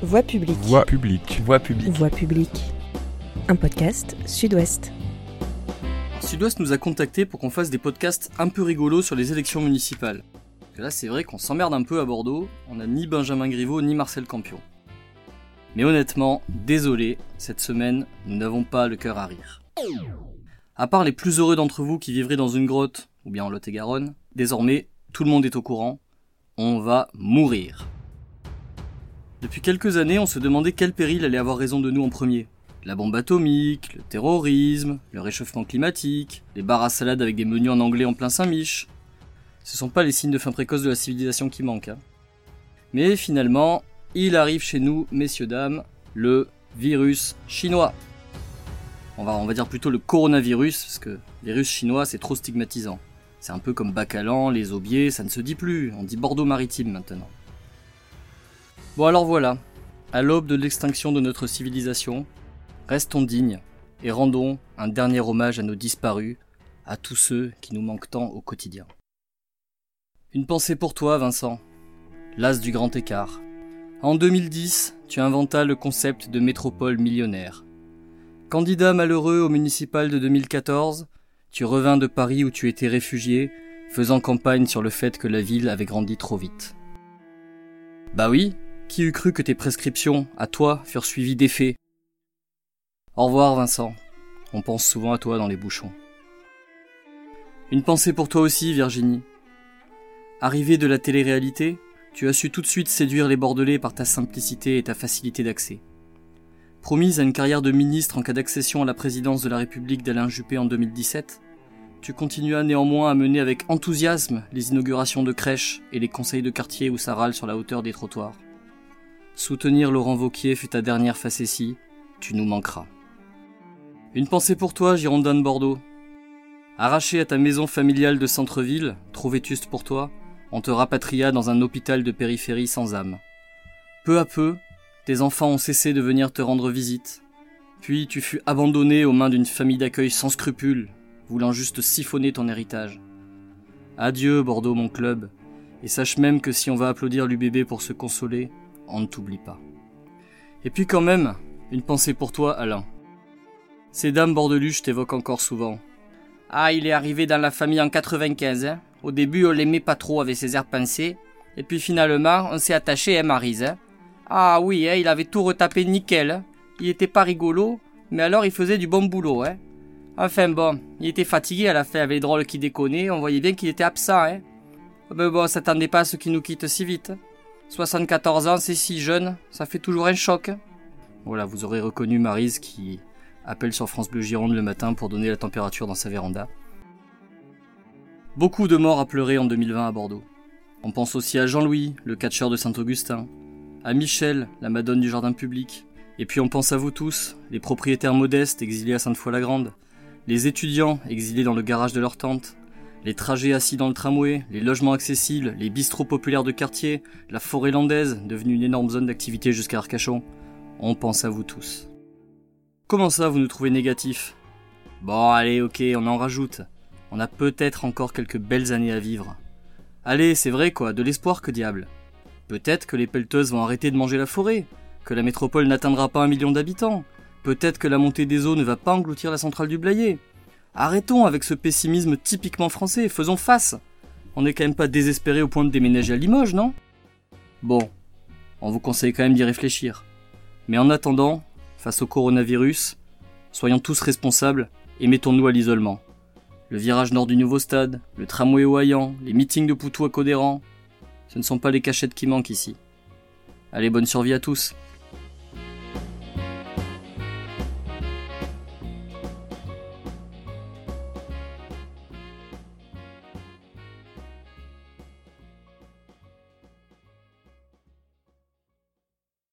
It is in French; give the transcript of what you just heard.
Voix publique. Voix publique. Voix publique. Voix publique. Un podcast Sud-Ouest. Sud-Ouest nous a contactés pour qu'on fasse des podcasts un peu rigolos sur les élections municipales. Parce que là, c'est vrai qu'on s'emmerde un peu à Bordeaux, on n'a ni Benjamin Griveaux ni Marcel Campion. Mais honnêtement, désolé, cette semaine, nous n'avons pas le cœur à rire. À part les plus heureux d'entre vous qui vivraient dans une grotte, ou bien en Lot-et-Garonne, désormais, tout le monde est au courant, on va mourir. Depuis quelques années, on se demandait quel péril allait avoir raison de nous en premier. La bombe atomique, le terrorisme, le réchauffement climatique, les bars à salade avec des menus en anglais en plein Saint-Mich. Ce sont pas les signes de fin précoce de la civilisation qui manquent. hein. Mais finalement, il arrive chez nous, messieurs dames, le virus chinois. On va, on va dire plutôt le coronavirus, parce que virus chinois c'est trop stigmatisant. C'est un peu comme Bacalan, les Aubiers, ça ne se dit plus, on dit Bordeaux maritime maintenant. Bon alors voilà, à l'aube de l'extinction de notre civilisation, restons dignes et rendons un dernier hommage à nos disparus, à tous ceux qui nous manquent tant au quotidien. Une pensée pour toi, Vincent, l'as du grand écart. En 2010, tu inventas le concept de métropole millionnaire. Candidat malheureux au municipal de 2014, tu revins de Paris où tu étais réfugié, faisant campagne sur le fait que la ville avait grandi trop vite. Bah oui, qui eût cru que tes prescriptions, à toi, furent suivies d'effets? Au revoir, Vincent. On pense souvent à toi dans les bouchons. Une pensée pour toi aussi, Virginie. Arrivé de la télé-réalité, tu as su tout de suite séduire les Bordelais par ta simplicité et ta facilité d'accès. Promise à une carrière de ministre en cas d'accession à la présidence de la République d'Alain Juppé en 2017, tu continuas néanmoins à mener avec enthousiasme les inaugurations de crèches et les conseils de quartier où ça râle sur la hauteur des trottoirs. Soutenir Laurent Vauquier fut ta dernière facétie, tu nous manqueras. Une pensée pour toi, Girondin de Bordeaux. Arraché à ta maison familiale de centre-ville, trop vétuste pour toi, on te rapatria dans un hôpital de périphérie sans âme. Peu à peu, tes enfants ont cessé de venir te rendre visite. Puis tu fus abandonné aux mains d'une famille d'accueil sans scrupules, voulant juste siphonner ton héritage. Adieu, Bordeaux, mon club, et sache même que si on va applaudir l'UBB pour se consoler, on ne t'oublie pas. Et puis quand même, une pensée pour toi, Alain. Ces dames bordeluches t'évoquent encore souvent. Ah, il est arrivé dans la famille en 95, hein. Au début, on l'aimait pas trop avec ses airs pensés. Et puis finalement, on s'est attaché à Marise, hein. Ah oui, hein, il avait tout retapé nickel. hein. Il était pas rigolo, mais alors il faisait du bon boulot, hein. Enfin bon, il était fatigué à la fin avec les drôles qui déconnaient, on voyait bien qu'il était absent, hein. Mais bon, s'attendait pas à ce qu'il nous quitte si vite. 74 ans, c'est si jeune, ça fait toujours un choc. Voilà, vous aurez reconnu Marise qui appelle sur France Bleu Gironde le matin pour donner la température dans sa véranda. Beaucoup de morts à pleurer en 2020 à Bordeaux. On pense aussi à Jean-Louis, le catcheur de Saint-Augustin, à Michel, la madone du jardin public, et puis on pense à vous tous, les propriétaires modestes exilés à Sainte-Foy-la-Grande, les étudiants exilés dans le garage de leur tante, les trajets assis dans le tramway, les logements accessibles, les bistrots populaires de quartier, la forêt landaise, devenue une énorme zone d'activité jusqu'à Arcachon. On pense à vous tous. Comment ça, vous nous trouvez négatifs? Bon, allez, ok, on en rajoute. On a peut-être encore quelques belles années à vivre. Allez, c'est vrai quoi, de l'espoir que diable? Peut-être que les pelleteuses vont arrêter de manger la forêt, que la métropole n'atteindra pas un million d'habitants, peut-être que la montée des eaux ne va pas engloutir la centrale du Blayais. Arrêtons avec ce pessimisme typiquement français, faisons face. On n'est quand même pas désespéré au point de déménager à Limoges, non? Bon, on vous conseille quand même d'y réfléchir. Mais en attendant, face au coronavirus, soyons tous responsables et mettons-nous à l'isolement. Le virage nord du nouveau stade, le tramway au les meetings de Poutou à Codéran, ce ne sont pas les cachettes qui manquent ici. Allez, bonne survie à tous.